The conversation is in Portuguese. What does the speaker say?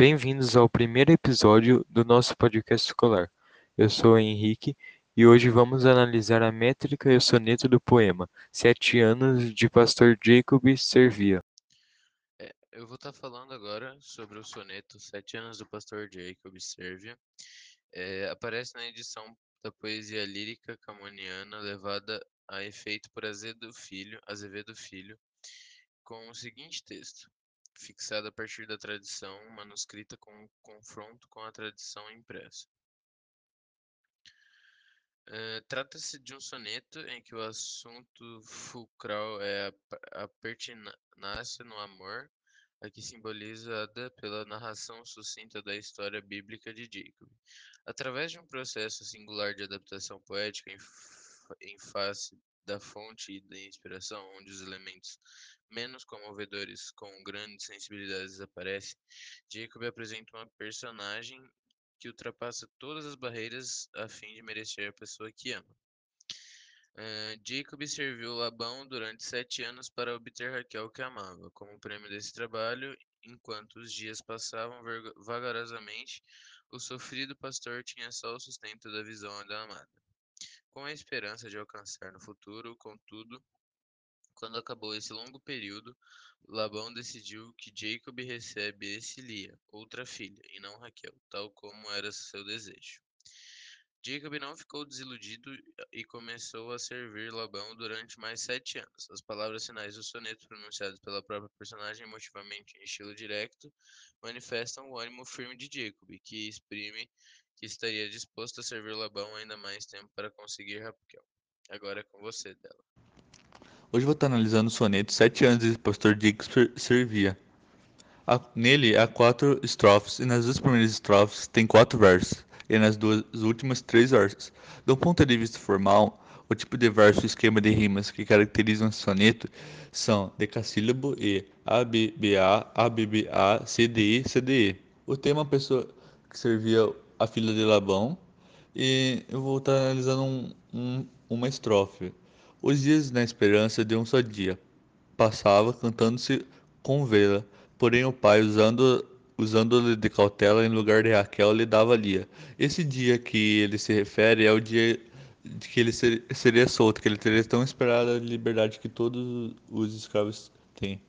Bem-vindos ao primeiro episódio do nosso podcast escolar. Eu sou Henrique e hoje vamos analisar a métrica e o soneto do poema Sete Anos de Pastor Jacob Servia. É, eu vou estar falando agora sobre o soneto Sete Anos do Pastor Jacob Servia. É, aparece na edição da poesia lírica camoniana levada a efeito por Azevedo Filho, Azevedo Filho com o seguinte texto: fixada a partir da tradição manuscrita com confronto com a tradição impressa. Uh, Trata-se de um soneto em que o assunto fulcral é a, a pertinácia no amor, aqui simbolizada pela narração sucinta da história bíblica de Jacob. Através de um processo singular de adaptação poética em, em face da fonte e da inspiração, onde os elementos menos comovedores com grandes sensibilidades aparecem, Jacob apresenta uma personagem que ultrapassa todas as barreiras a fim de merecer a pessoa que ama. Uh, Jacob serviu Labão durante sete anos para obter Raquel que amava. Como prêmio desse trabalho, enquanto os dias passavam vagarosamente, o sofrido pastor tinha só o sustento da visão da amada. Com a esperança de alcançar no futuro, contudo, quando acabou esse longo período, Labão decidiu que Jacob recebesse Lia, outra filha, e não Raquel, tal como era seu desejo. Jacob não ficou desiludido e começou a servir Labão durante mais sete anos. As palavras finais do soneto, pronunciadas pela própria personagem emotivamente em estilo direto, manifestam o ânimo firme de Jacob, que exprime que estaria disposto a servir Labão ainda mais tempo para conseguir Raquel. Agora é com você, dela. Hoje vou estar analisando o soneto Sete anos de Pastor Jacob Servia. Nele há quatro estrofes e nas duas primeiras estrofes tem quatro versos e nas duas últimas três versos. Do ponto de vista formal, o tipo de verso e esquema de rimas que caracterizam esse soneto são decassílabo e ABBA, ABBA, CDE, CDE. O tema pessoa que servia a filha de Labão e eu vou estar analisando um, um, uma estrofe. Os dias na esperança de um só dia. Passava cantando-se com vela, porém o pai, usando usando-lhe de cautela em lugar de Raquel, lhe dava Lia. Esse dia que ele se refere é o dia de que ele seria solto, que ele teria tão esperada liberdade que todos os escravos têm.